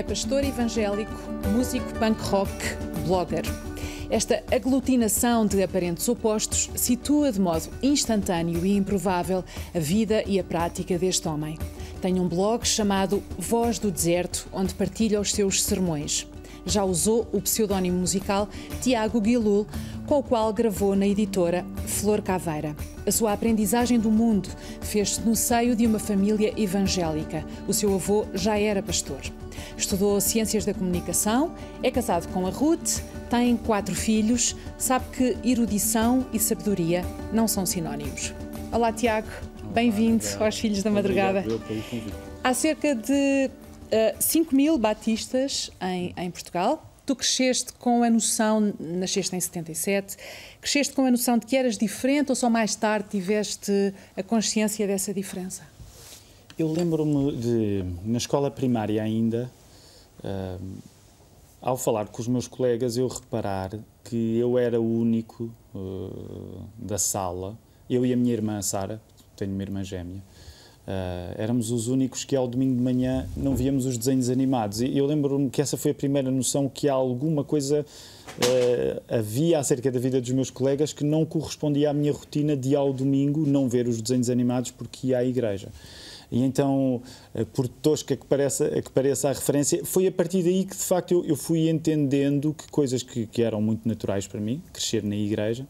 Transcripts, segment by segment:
é pastor evangélico, músico punk rock, blogger. Esta aglutinação de aparentes opostos situa de modo instantâneo e improvável a vida e a prática deste homem. Tem um blog chamado Voz do Deserto, onde partilha os seus sermões. Já usou o pseudónimo musical Tiago Guilul, com o qual gravou na editora Flor Caveira. A sua aprendizagem do mundo fez-se no seio de uma família evangélica. O seu avô já era pastor. Estudou Ciências da Comunicação, é casado com a Ruth, tem quatro filhos, sabe que erudição e sabedoria não são sinónimos. Olá, Tiago. Bem-vindo aos Filhos da Madrugada. Há cerca de uh, 5 mil batistas em, em Portugal. Tu cresceste com a noção, nasceste em 77, cresceste com a noção de que eras diferente ou só mais tarde tiveste a consciência dessa diferença? Eu lembro-me de, na escola primária ainda, uh, ao falar com os meus colegas, eu reparar que eu era o único uh, da sala, eu e a minha irmã Sara, tenho uma irmã gêmea, Uh, éramos os únicos que ao domingo de manhã não víamos os desenhos animados. E eu lembro-me que essa foi a primeira noção que alguma coisa uh, havia acerca da vida dos meus colegas que não correspondia à minha rotina de ao domingo não ver os desenhos animados porque ia à igreja. E então, uh, por tosca que pareça, que pareça a referência, foi a partir daí que de facto eu, eu fui entendendo que coisas que, que eram muito naturais para mim, crescer na igreja,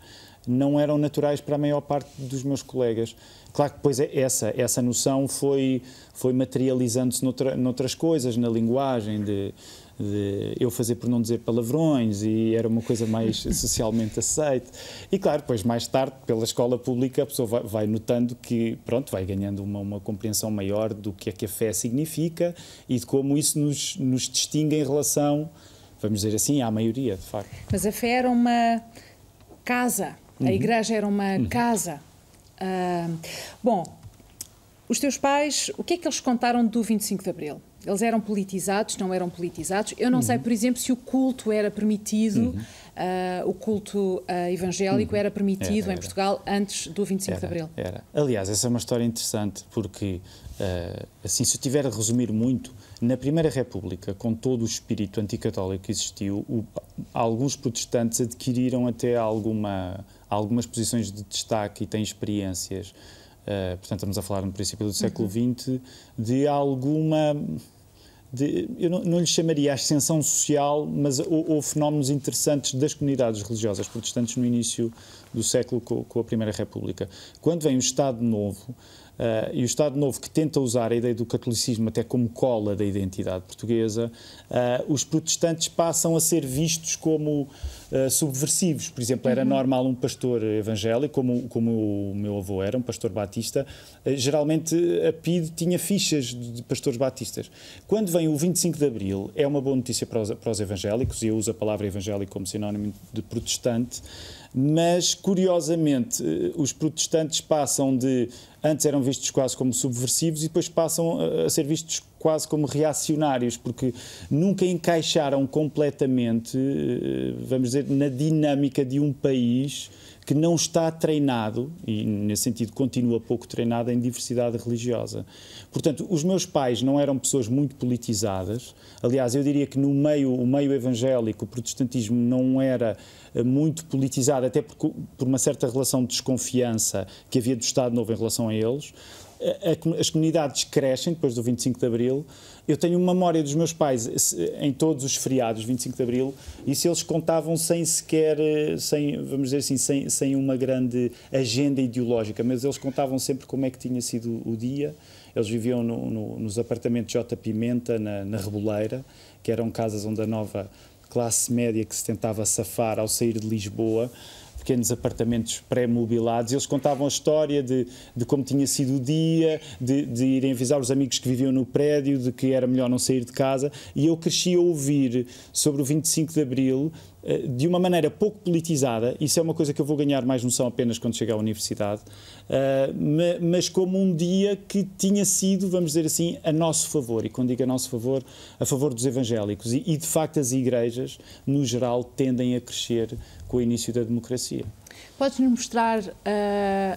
não eram naturais para a maior parte dos meus colegas. Claro que depois é essa, essa noção foi, foi materializando-se noutra, noutras coisas, na linguagem, de, de, eu fazer por não dizer palavrões e era uma coisa mais socialmente aceite. E claro, depois mais tarde, pela escola pública, a pessoa vai, vai notando que, pronto, vai ganhando uma, uma, compreensão maior do que é que a fé significa e de como isso nos, nos distingue em relação, vamos dizer assim, à maioria, de facto. Mas a fé era uma casa, a uhum. igreja era uma uhum. casa Uh, bom, os teus pais, o que é que eles contaram do 25 de Abril? Eles eram politizados, não eram politizados? Eu não uhum. sei, por exemplo, se o culto era permitido, uhum. uh, o culto uh, evangélico uhum. era permitido era, era. em Portugal antes do 25 era, de Abril. Era. Aliás, essa é uma história interessante, porque, uh, assim, se eu tiver a resumir muito, na Primeira República, com todo o espírito anticatólico que existiu, o, alguns protestantes adquiriram até alguma algumas posições de destaque e têm experiências, uh, portanto estamos a falar no princípio do século XX, uhum. de alguma... De, eu não, não lhe chamaria ascensão social, mas houve fenómenos interessantes das comunidades religiosas protestantes no início do século com, com a Primeira República. Quando vem o Estado Novo, Uh, e o Estado Novo, que tenta usar a ideia do catolicismo até como cola da identidade portuguesa, uh, os protestantes passam a ser vistos como uh, subversivos. Por exemplo, era uhum. normal um pastor evangélico, como, como o meu avô era, um pastor batista, geralmente a PID tinha fichas de pastores batistas. Quando vem o 25 de Abril, é uma boa notícia para os, para os evangélicos, e eu uso a palavra evangélico como sinónimo de protestante, mas curiosamente os protestantes passam de antes eram vistos quase como subversivos e depois passam a ser vistos quase como reacionários, porque nunca encaixaram completamente, eh, vamos dizer, na dinâmica de um país que não está treinado, e nesse sentido continua pouco treinado, em diversidade religiosa. Portanto, os meus pais não eram pessoas muito politizadas. Aliás, eu diria que no meio, o meio evangélico, o protestantismo não era eh, muito politizado, até por, por uma certa relação de desconfiança que havia do Estado Novo em relação a eles as comunidades crescem depois do 25 de Abril. Eu tenho uma memória dos meus pais em todos os feriados, 25 de Abril, e se eles contavam sem sequer, sem, vamos dizer assim, sem, sem uma grande agenda ideológica, mas eles contavam sempre como é que tinha sido o dia. Eles viviam no, no, nos apartamentos J. Pimenta, na, na Reboleira, que eram casas onde a nova classe média que se tentava safar ao sair de Lisboa pequenos apartamentos pré-mobilados. Eles contavam a história de, de como tinha sido o dia, de, de, irem avisar os amigos que viviam no prédio, de que era melhor não sair de casa. E eu cresci a ouvir sobre o 25 de Abril eh, de uma maneira pouco politizada, isso é uma coisa que eu vou ganhar mais noção apenas quando chegar à universidade, eh, mas como um dia que tinha sido, vamos dizer assim, a nosso favor, e quando digo a nosso favor, a favor dos evangélicos. E, de facto as igrejas, no geral, tendem a crescer com o início da democracia. Podes-nos mostrar uh,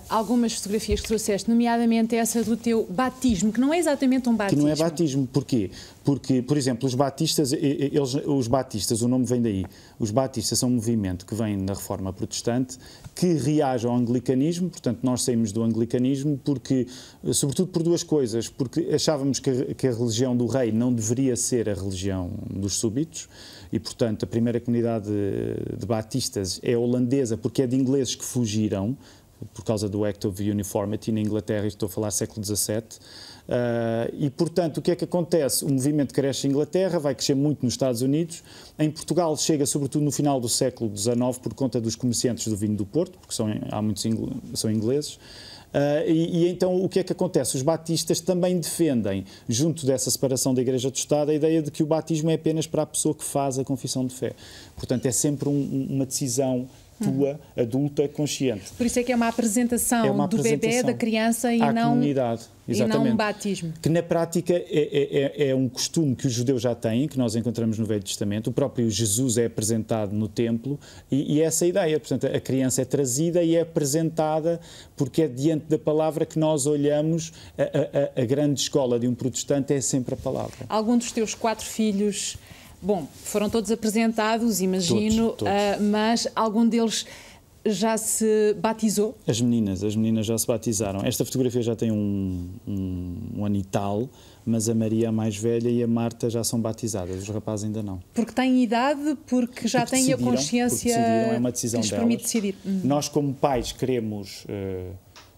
algumas fotografias que trouxeste, nomeadamente essa do teu batismo, que não é exatamente um batismo. Que não é batismo, porquê? Porque, por exemplo, os batistas, eles, os batistas, o nome vem daí. Os batistas são um movimento que vem da reforma protestante que reage ao anglicanismo, portanto, nós saímos do anglicanismo porque, sobretudo por duas coisas, porque achávamos que a, que a religião do rei não deveria ser a religião dos súbitos e, portanto, a primeira comunidade de, batistas é holandesa porque é de ingleses que fugiram por causa do Act of Uniformity na Inglaterra, estou a falar século XVII. Uh, e, portanto, o que é que acontece? O movimento cresce em Inglaterra, vai crescer muito nos Estados Unidos. Em Portugal chega sobretudo no final do século XIX por conta dos comerciantes do vinho do Porto, porque são, há muitos ingl são ingleses. Uh, e, e, então o que é que acontece? Os batistas também defendem, junto dessa separação da Igreja do Estado, a ideia de que o batismo é apenas para a pessoa que faz a confissão de fé. Portanto, é sempre um, uma decisão tua, adulta, consciente. Por isso é que é uma apresentação, é uma apresentação do bebê, da criança e não, comunidade. Exatamente. e não um batismo. Que na prática é, é, é, é, um costume que os judeus já têm, que nós encontramos no Velho Testamento. O próprio Jesus é apresentado no templo e, e essa é a ideia. Portanto, a criança é trazida e é apresentada porque é diante da palavra que nós olhamos. A, a, a grande escola de um protestante é sempre a palavra. Algum dos teus quatro filhos Bom, foram todos apresentados, imagino, todos, todos. Uh, mas algum deles já se batizou? As meninas, as meninas já se batizaram. Esta fotografia já tem um, um, um ano e tal, mas a Maria, a mais velha, e a Marta já são batizadas, os rapazes ainda não. Porque têm idade, porque já porque têm a consciência. Decidiram, é uma decisão que delas. permite decidir. Uhum. Nós, como pais, queremos. Uh,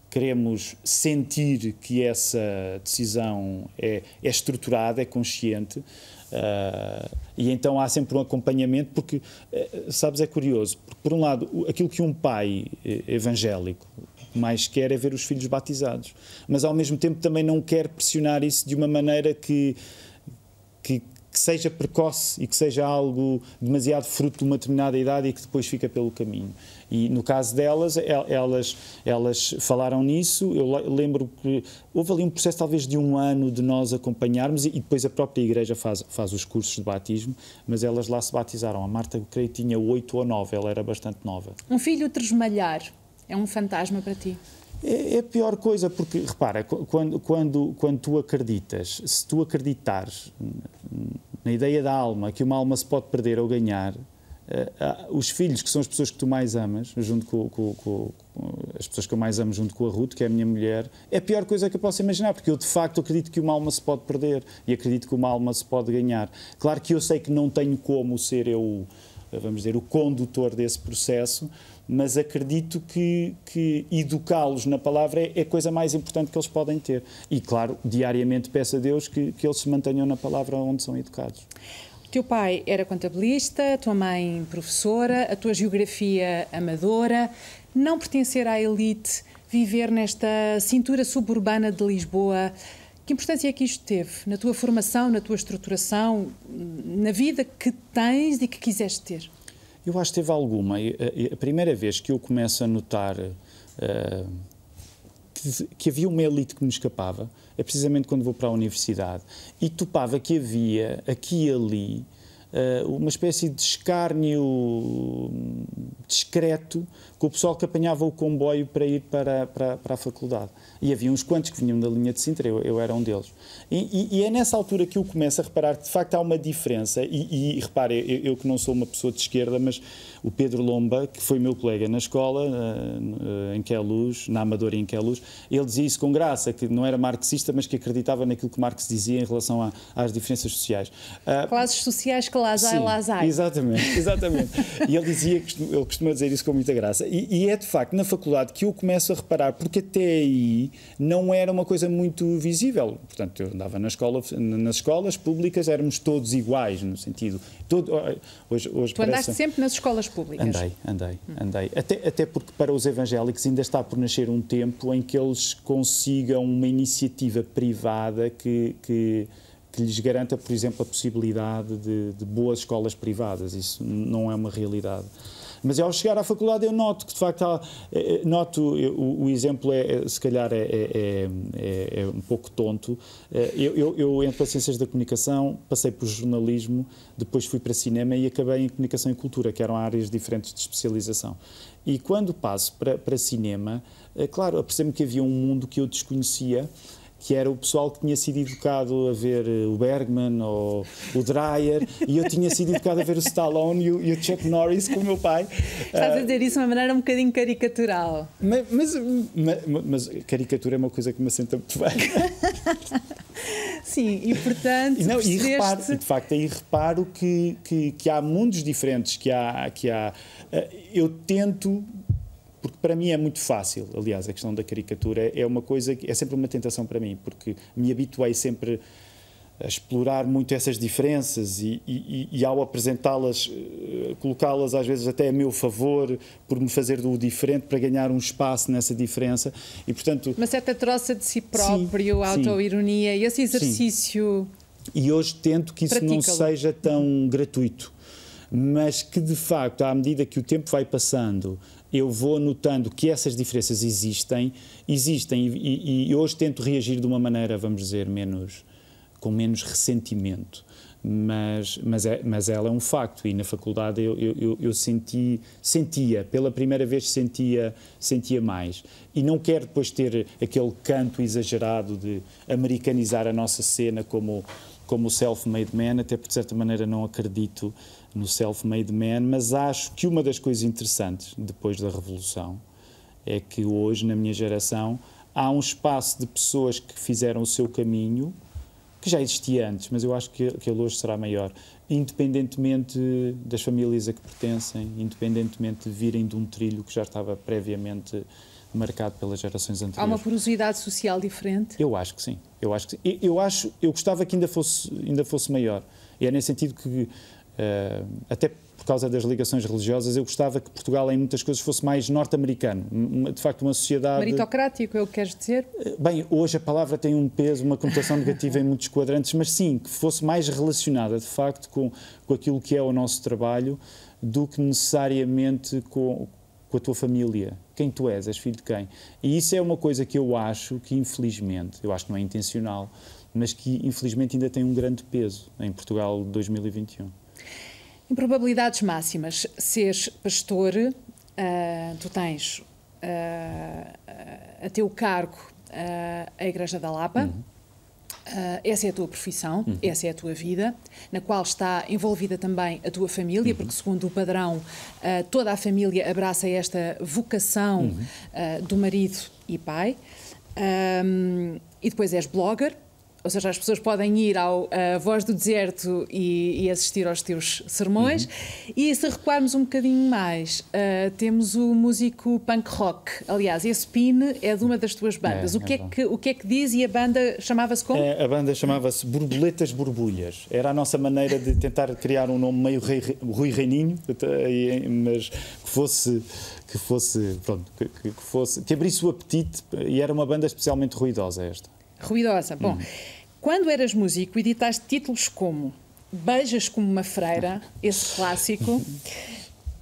queremos sentir que essa decisão é, é estruturada, é consciente, Uh, e então há sempre um acompanhamento, porque, uh, sabes, é curioso, porque, por um lado, aquilo que um pai eh, evangélico mais quer é ver os filhos batizados, mas ao mesmo tempo também não quer pressionar isso de uma maneira que, que, seja precoce e que seja algo demasiado fruto de uma determinada idade e que depois fica pelo caminho. E no caso delas, elas, elas falaram nisso. Eu lembro que houve ali um processo talvez de um ano de nós acompanharmos e depois a própria igreja faz, faz os cursos de batismo, mas elas lá se batizaram. A Marta, creio, tinha oito ou nove, ela era bastante nova. Um filho tresmalhar é um fantasma para ti? É, é a pior coisa, porque, repara, quando, quando, quando tu acreditas, se tu acreditares na ideia da alma, que uma alma se pode perder ou ganhar, Uh, os filhos, que são as pessoas que tu mais amas, junto com, com, com, com, as pessoas que eu mais amo, junto com a Ruth, que é a minha mulher, é a pior coisa que eu posso imaginar, porque eu de facto acredito que uma alma se pode perder e acredito que uma alma se pode ganhar. Claro que eu sei que não tenho como ser eu, vamos dizer, o condutor desse processo, mas acredito que, que educá-los na palavra é, é, a coisa mais importante que eles podem ter. E, claro, diariamente peço a Deus que, que eles se mantenham na palavra onde são educados. O teu pai era contabilista, a tua mãe professora, a tua geografia amadora. Não pertencer à elite, viver nesta cintura suburbana de Lisboa. Que importância é que isto teve na tua formação, na tua estruturação, na vida que tens e que quiseste ter? Eu acho que teve alguma. A primeira vez que eu começo a notar uh, que, que, havia uma elite que me escapava é precisamente quando vou para a universidade e topava que havia aqui e ali uh, uma espécie de escárnio discreto com o pessoal que apanhava o comboio para ir para, para, para a faculdade. E havia uns quantos que vinham da linha de Sintra, eu, eu era um deles. E, e, e, é nessa altura que eu começo a reparar que de facto há uma diferença. E, e repare, eu, eu, que não sou uma pessoa de esquerda, mas o Pedro Lomba, que foi meu colega na escola, uh, em Queluz, na Amadora em Queluz, ele dizia isso com graça, que não era marxista, mas que acreditava naquilo que Marx dizia em relação a, às diferenças sociais. Uh, Classes sociais que lá sim, lá Exatamente, exatamente. e ele dizia, ele costuma dizer isso com muita graça. E, e é de facto na faculdade que eu começo a reparar, porque até aí não era uma coisa muito visível. Portanto, eu andava na escola, nas escolas públicas, éramos todos iguais, no sentido. Todo, hoje, hoje tu parece... andaste sempre nas escolas públicas? Andei, andei, andei. Até, até porque para os evangélicos ainda está por nascer um tempo em que eles consigam uma iniciativa privada que, que que lhes garanta, por exemplo, a possibilidade de, de, boas escolas privadas. Isso não é uma realidade. Mas ao chegar à faculdade eu noto que de facto há, eh, eh, noto o, o, exemplo é, é se calhar é, é, é, é, um pouco tonto. Eu, eu, eu entro para ciências da comunicação, passei por jornalismo, depois fui para cinema e acabei em comunicação e cultura, que eram áreas diferentes de especialização. E quando passo para, para cinema, claro, apercebo-me que havia um mundo que eu desconhecia que era o pessoal que tinha sido educado a ver eh, o Bergman ou o Dreyer, e eu tinha sido educado a ver o Stallone e o, e o Chuck Norris com o meu pai. Estás a dizer isso de uma maneira um bocadinho caricatural. Mas, mas, mas, mas caricatura é uma coisa que me assenta muito bem. Sim, e portanto. Não, e reparo, de facto, aí reparo que, que, que há mundos diferentes, que há. Que há eh, eu tento porque para mim é muito fácil, aliás, a questão da caricatura é uma coisa que é sempre uma tentação para mim, porque me habituei sempre a explorar muito essas diferenças e, e, e ao apresentá-las, eh, colocá-las às vezes até a meu favor, por me fazer do diferente, para ganhar um espaço nessa diferença. E, portanto, Uma certa troça de si próprio, autoironia e esse exercício. Sim. E hoje tento que isso não seja tão gratuito, mas que de facto, à medida que o tempo vai passando eu vou notando que essas diferenças existem, existem e, e, hoje tento reagir de uma maneira, vamos dizer, menos com menos ressentimento. Mas, mas, é, mas ela é um facto e na faculdade eu, eu, eu senti, sentia, pela primeira vez sentia, sentia mais. E não quero depois ter aquele canto exagerado de americanizar a nossa cena como, como self-made man, até porque de certa maneira não acredito no self-made man, mas acho que uma das coisas interessantes depois da Revolução é que hoje, na minha geração, há um espaço de pessoas que fizeram o seu caminho, que já existia antes, mas eu acho que, que ele hoje será maior, independentemente das famílias a que pertencem, independentemente de virem de um trilho que já estava previamente marcado pelas gerações anteriores. Há uma porosidade social diferente? Eu acho que sim. Eu acho que sim. Eu acho, eu gostava que ainda fosse, ainda fosse maior. E é nesse sentido que até por causa das ligações religiosas, eu gostava que Portugal, em muitas coisas, fosse mais norte-americano. De facto, uma sociedade. Meritocrático, é o que queres dizer? Eh, bem, hoje a palavra tem um peso, uma conotação negativa em muitos quadrantes, mas sim, que fosse mais relacionada, de facto, com, com aquilo que é o nosso trabalho, do que necessariamente com, com a tua família. Quem tu és, és filho de quem? E isso é uma coisa que eu acho que, infelizmente, eu acho que não é intencional, mas que, infelizmente, ainda tem um grande peso em Portugal de 2021. Em probabilidades máximas, seres pastor, uh, tu tens uh, a teu cargo uh, a Igreja da Lapa. Uhum. Uh, essa é a tua profissão, uhum. essa é a tua vida, na qual está envolvida também a tua família, uhum. porque, segundo o padrão, toda a família abraça esta vocação uhum. uh, do marido e pai. Um, e depois és blogger, ou seja, as pessoas podem ir ao a Voz do Deserto e, e assistir aos teus sermões. Uhum. E se recuarmos um bocadinho mais, uh, temos o músico punk rock. Aliás, esse PIN é de uma das tuas bandas. É, o, que é, é que, o que é que diz e a banda chamava-se como? É, a banda chamava-se Borboletas Borbulhas. Era a nossa maneira de tentar criar um nome meio rei, Rui Reininho, mas que fosse que fosse, pronto, que, que, fosse, que abrisse o apetite e era uma banda especialmente ruidosa esta. Ruidosa. Bom, hum. quando eras músico, editaste títulos como Beijas como uma freira, esse clássico.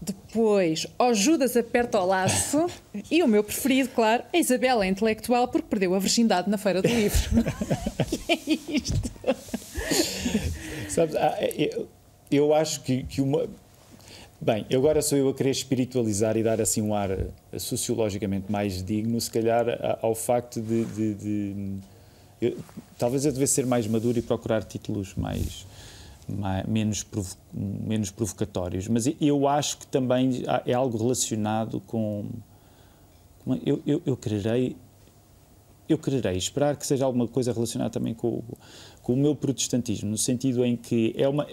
Depois, Ó Judas aperta o laço. E o meu preferido, claro, a Isabela, a intelectual, porque perdeu a virgindade na Feira do Livro. que é isto? Sabes, ah, é, eu, eu acho que, que uma. Bem, agora sou eu a querer espiritualizar e dar assim um ar sociologicamente mais digno, se calhar ao facto de, de, de eu, talvez eu devesse ser mais maduro e procurar títulos mais, mais menos, provo, menos provocatórios, mas eu acho que também é algo relacionado com. com eu, eu, eu quererei. Eu quererei esperar que seja alguma coisa relacionada também com, com o meu protestantismo, no sentido em que é uma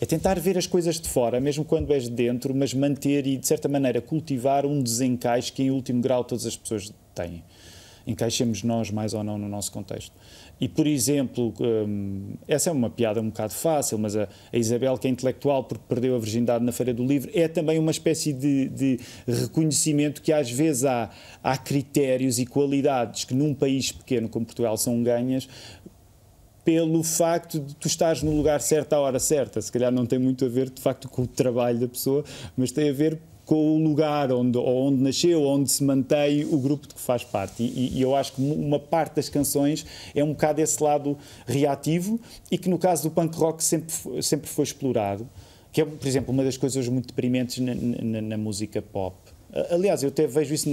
é tentar ver as coisas de fora, mesmo quando és de dentro, mas manter e, de certa maneira, cultivar um desencaixe que, em último grau, todas as pessoas têm encaixemos nós mais ou não no nosso contexto. E, por exemplo, hum, essa é uma piada um bocado fácil, mas a, Isabel, que é intelectual porque perdeu a virgindade na Feira do Livro, é também uma espécie de, de reconhecimento que às vezes há, há critérios e qualidades que num país pequeno como Portugal são ganhas, pelo facto de tu estares no lugar certo à hora certa. Se calhar não tem muito a ver, de facto, com o trabalho da pessoa, mas tem a ver com o lugar onde, onde nasceu, onde se mantém o grupo de que faz parte. E, e, eu acho que uma parte das canções é um bocado esse lado reativo e que no caso do punk rock sempre, sempre foi explorado, que é, por exemplo, uma das coisas muito deprimentes na, na, na música pop. Aliás, eu até vejo isso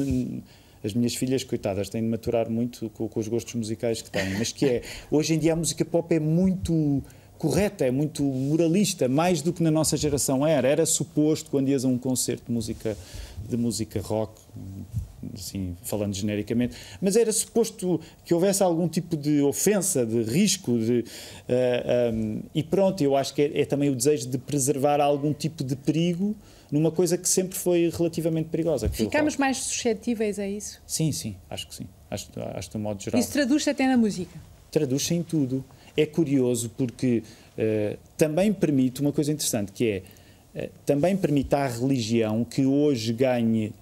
as minhas filhas, coitadas, têm de maturar muito com, com, os gostos musicais que têm, mas que é, hoje em dia a música pop é muito correta, é muito moralista, mais do que na nossa geração era. Era suposto, quando ias a um concerto de música, de música rock, assim, falando genericamente, mas era suposto que houvesse algum tipo de ofensa, de risco, de, uh, eh, um, ehm, e pronto, eu acho que é, é também o desejo de preservar algum tipo de perigo numa coisa que sempre foi relativamente perigosa. Ficamos mais suscetíveis a isso? Sim, sim, acho que sim. Acho, acho de um modo geral. Isso traduz-se até na música? Traduz-se em tudo. É curioso porque uh, também permite uma coisa interessante, que é, uh, também permite à religião que hoje ganhe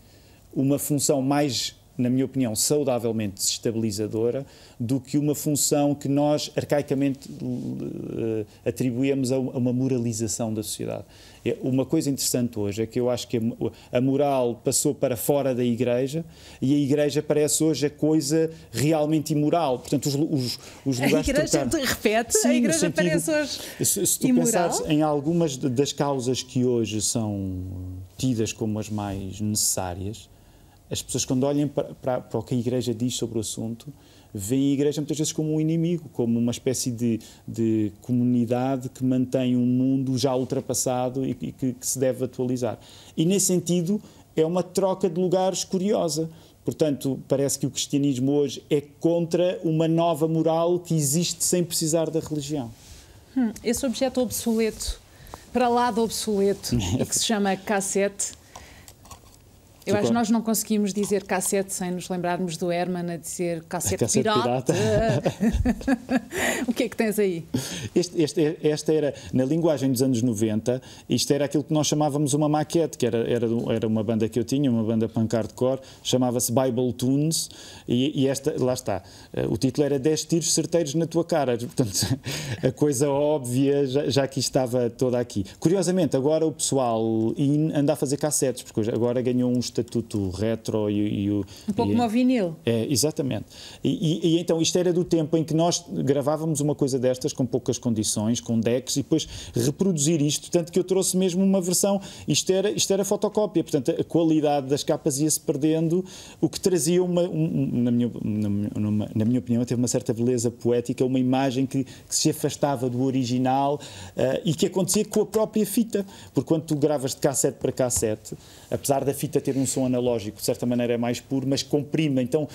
uma função mais na minha opinião, saudavelmente desestabilizadora do que uma função que nós arcaicamente uh, atribuímos a uma moralização da sociedade. É, uma coisa interessante hoje é que eu acho que a moral passou para fora da Igreja e a Igreja parece hoje a coisa realmente imoral. Portanto, os, os, os lugares... A Igreja repete, Sim, a Igreja sentido, parece hoje Se, se tu imoral? pensares em algumas das causas que hoje são tidas como as mais necessárias, as pessoas, quando olham para, para, para, o que a Igreja diz sobre o assunto, veem a Igreja muitas vezes como um inimigo, como uma espécie de, de comunidade que mantém um mundo já ultrapassado e, e que, que se deve atualizar. E, nesse sentido, é uma troca de lugares curiosa. Portanto, parece que o cristianismo hoje é contra uma nova moral que existe sem precisar da religião. Hum, esse objeto obsoleto, para lá do obsoleto, que se chama cassete, eu acho que nós não conseguimos dizer cassete sem nos lembrarmos do Herman a dizer cassete, cassete pirata. pirata. o que é que tens aí? Este, este, esta era, na linguagem dos anos 90, isto era aquilo que nós chamávamos uma maquete, que era, era, era uma banda que eu tinha, uma banda punk hardcore, chamava-se Bible Tunes, e, e, esta, lá está, eh, o título era 10 tiros certeiros na tua cara, portanto, a coisa óbvia já, já que estava toda aqui. Curiosamente, agora o pessoal anda a fazer cassetes, porque agora ganhou uns estatuto retro e, e o. Um pouco como o vinil. É, exatamente. E, e, e, então isto era do tempo em que nós gravávamos uma coisa destas com poucas condições, com decks, e depois reproduzir isto, tanto que eu trouxe mesmo uma versão. Isto era, isto era fotocópia, portanto a qualidade das capas ia-se perdendo, o que trazia uma, um, na, minha, numa, na minha opinião, teve uma certa beleza poética, uma imagem que, que se afastava do original uh, e que acontecia com a própria fita, porque quando tu gravas de cassete para cassete, apesar da fita ter um som analógico, de certa maneira é mais puro, mas comprime. Então,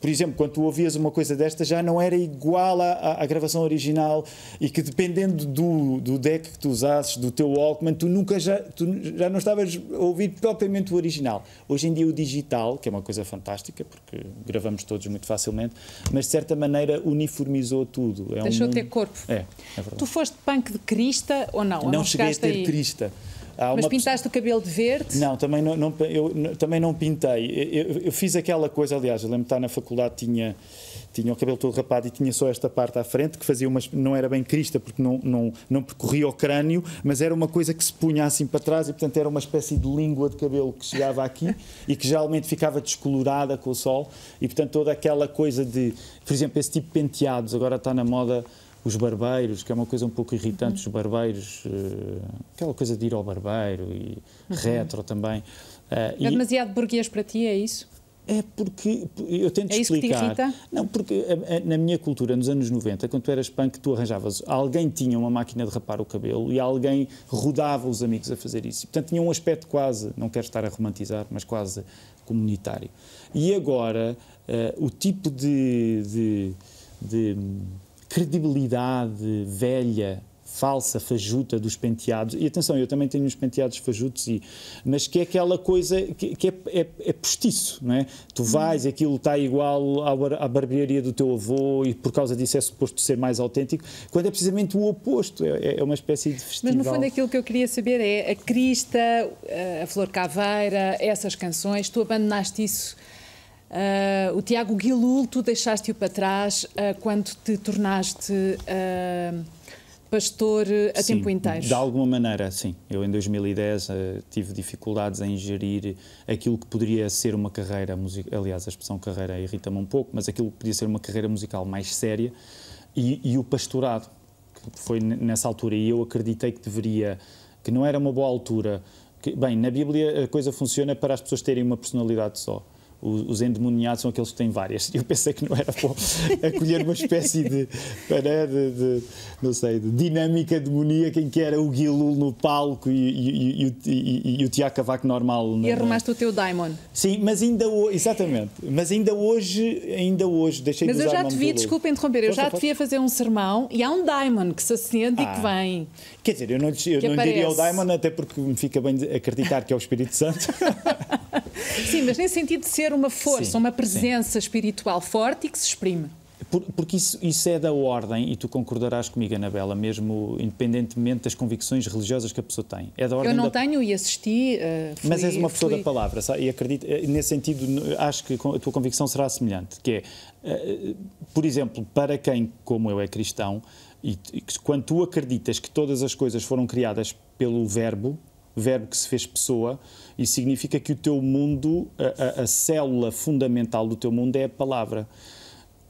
por exemplo, quando tu ouvias uma coisa desta, já não era igual à, à, gravação original e que dependendo do, do deck que tu usasses, do teu Walkman, tu nunca já, tu já não estavas a ouvir propriamente o original. Hoje em dia o digital, que é uma coisa fantástica, porque gravamos todos muito facilmente, mas de certa maneira uniformizou tudo. É Deixou um ter corpo. É, é verdade. Tu foste punk de crista ou não? Não, não cheguei a ter aí? crista. Mas pintaste o cabelo de verde? Não, também não, não eu também não pintei. Eu, eu, fiz aquela coisa, aliás, eu lembro de estar na faculdade, tinha, tinha o cabelo todo rapado e tinha só esta parte à frente, que fazia umas. não era bem crista, porque não, não, não percorria o crânio, mas era uma coisa que se punha assim para trás e, portanto, era uma espécie de língua de cabelo que chegava aqui e que geralmente ficava descolorada com o sol. E, portanto, toda aquela coisa de. Por exemplo, esse tipo de penteados, agora está na moda os barbeiros, que é uma coisa um pouco irritante, uhum. os barbeiros, uh, aquela coisa de ir ao barbeiro e uhum. retro também. Uh, é e demasiado burguês para ti, é isso? É porque eu tento é isso explicar. Que te irrita? Não, porque na minha cultura, nos anos 90, quando tu eras punk, tu arranjavas. Alguém tinha uma máquina de rapar o cabelo e alguém rodava os amigos a fazer isso. portanto, tinha um aspecto quase, não quero estar a romantizar, mas quase comunitário. E agora, uh, o tipo de, de, de credibilidade velha, falsa, fajuta dos penteados. E atenção, eu também tenho uns penteados fajutos, e, mas que é aquela coisa que, que é, é, é, postiço, não é? Tu vais, aquilo está igual à, à barbearia do teu avô e por causa disso é suposto ser mais autêntico, quando é precisamente o oposto, é, é uma espécie de festival. Mas no fundo aquilo que eu queria saber é a Crista, a Flor Caveira, essas canções, tu abandonaste isso Uh, o Tiago Guilul, tu deixaste-o para trás uh, quando te tornaste uh, pastor a sim, tempo inteiro. De alguma maneira, sim. Eu em 2010 tive dificuldades em gerir aquilo que poderia ser uma carreira musical. Aliás, a expressão carreira irrita-me um pouco, mas aquilo que podia ser uma carreira musical mais séria e, e o pastorado, que foi nessa altura. E eu acreditei que deveria, que não era uma boa altura. Que, bem, na Bíblia a coisa funciona para as pessoas terem uma personalidade só os endemoniados são aqueles que têm várias. Eu pensei que não era bom acolher uma espécie de, de, de, não sei, de dinâmica demoníaca em que era o Guilul no palco e, e, e, e, e o Tiago Cavaco normal. E arrumaste o teu daimon. Sim, mas ainda hoje, exatamente, mas ainda hoje, ainda hoje, deixei mas de Mas eu já te vi, desculpa interromper, eu já te vi a fazer um sermão e há um daimon que se acende ah. e que ah. vem. Quer dizer, eu não, eu não diria o daimon até porque me fica bem acreditar que é o Espírito Santo. Sim, mas nesse sentido de ser uma força, sim, uma presença sim. espiritual forte e que se exprime. Por, porque isso, isso é da ordem, e tu concordarás comigo, Anabela, mesmo independentemente das convicções religiosas que a pessoa tem. É da ordem Eu não da... tenho e assisti. Uh, fui, Mas és uma pessoa fui... da palavra, sabe? e acredito, eh, nesse sentido, acho que a tua convicção será semelhante, que é, uh, por exemplo, para quem, como eu, é cristão, e, e quando tu acreditas que todas as coisas foram criadas pelo Verbo, verbo que se fez pessoa, e significa que o teu mundo, a, a, a célula fundamental do teu mundo é a palavra.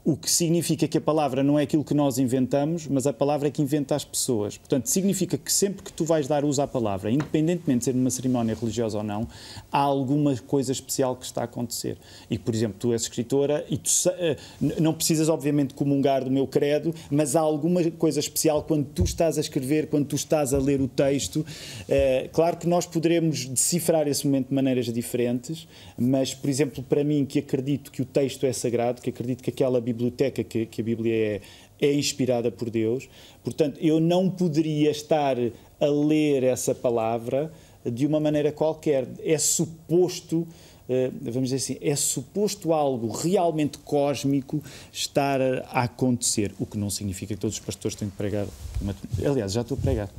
O que significa que a palavra não é aquilo que nós inventamos, mas a palavra é que inventa as pessoas. Portanto, significa que sempre que tu vais dar uso à palavra, independentemente de ser numa cerimónia religiosa ou não, há alguma coisa especial que está a acontecer. E, por exemplo, tu és escritora e tu eh, não precisas, obviamente, comungar do meu credo, mas há alguma coisa especial quando tu estás a escrever, quando tu estás a ler o texto. Eh, claro que nós poderemos decifrar esse momento de maneiras diferentes, mas, por exemplo, para mim, que acredito que o texto é sagrado, que acredito que aquela biblioteca que, que a Bíblia é, é inspirada por Deus. Portanto, eu não poderia estar a ler essa palavra de uma maneira qualquer. É suposto eh, vamos dizer assim, é suposto algo realmente cósmico estar a acontecer, o que não significa que todos os pastores têm que pregar. Aliás, já estou a pregar.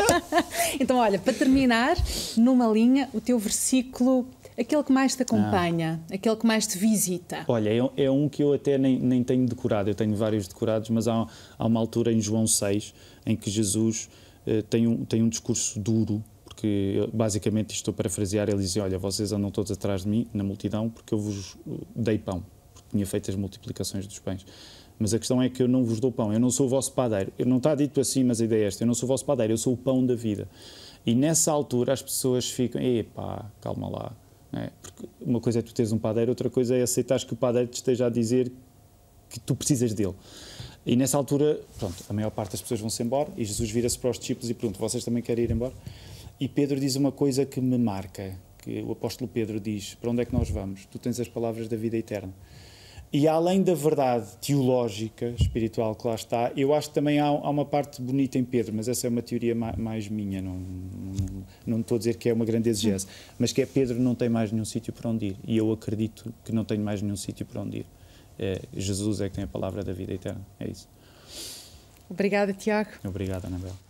então, olha, para terminar, numa linha, o teu versículo Aquele que mais te acompanha, ah. aquele que mais te visita. Olha, é, é, um que eu até nem, nem tenho decorado, eu tenho vários decorados, mas há, há uma altura em João 6 em que Jesus eh, tem, um, tem um discurso duro, porque basicamente estou a parafrasear, ele diz: Olha, vocês andam todos atrás de mim, na multidão, porque eu vos eh, dei pão, porque tinha feito as multiplicações dos pães. Mas a questão é que eu não vos dou pão, eu não sou o vosso padeiro. Eu não está dito assim, mas a ideia é esta: eu não sou o vosso padeiro, eu sou o pão da vida. E nessa altura as pessoas ficam: epá, calma lá é? Porque uma coisa é tu teres um padeiro, outra coisa é aceitares que o padeiro te esteja a dizer que tu precisas dele. E nessa altura, pronto, a maior parte das pessoas vão-se embora e Jesus vira-se para os discípulos e pergunta: Vocês também querem ir embora? E Pedro diz uma coisa que me marca: que o apóstolo Pedro diz: Para onde é que nós vamos? Tu tens as palavras da vida eterna. E além da verdade teológica, espiritual que lá está, eu acho que também há, há uma parte bonita em Pedro, mas essa é uma teoria mais, mais minha, não, não, não, estou a dizer que é uma grande exegese, mas que é Pedro não tem mais nenhum sítio para onde ir, e eu acredito que não tenho mais nenhum sítio para onde ir. É, Jesus é que tem a palavra da vida eterna, é isso. Obrigada, Tiago. Obrigado, Anabel.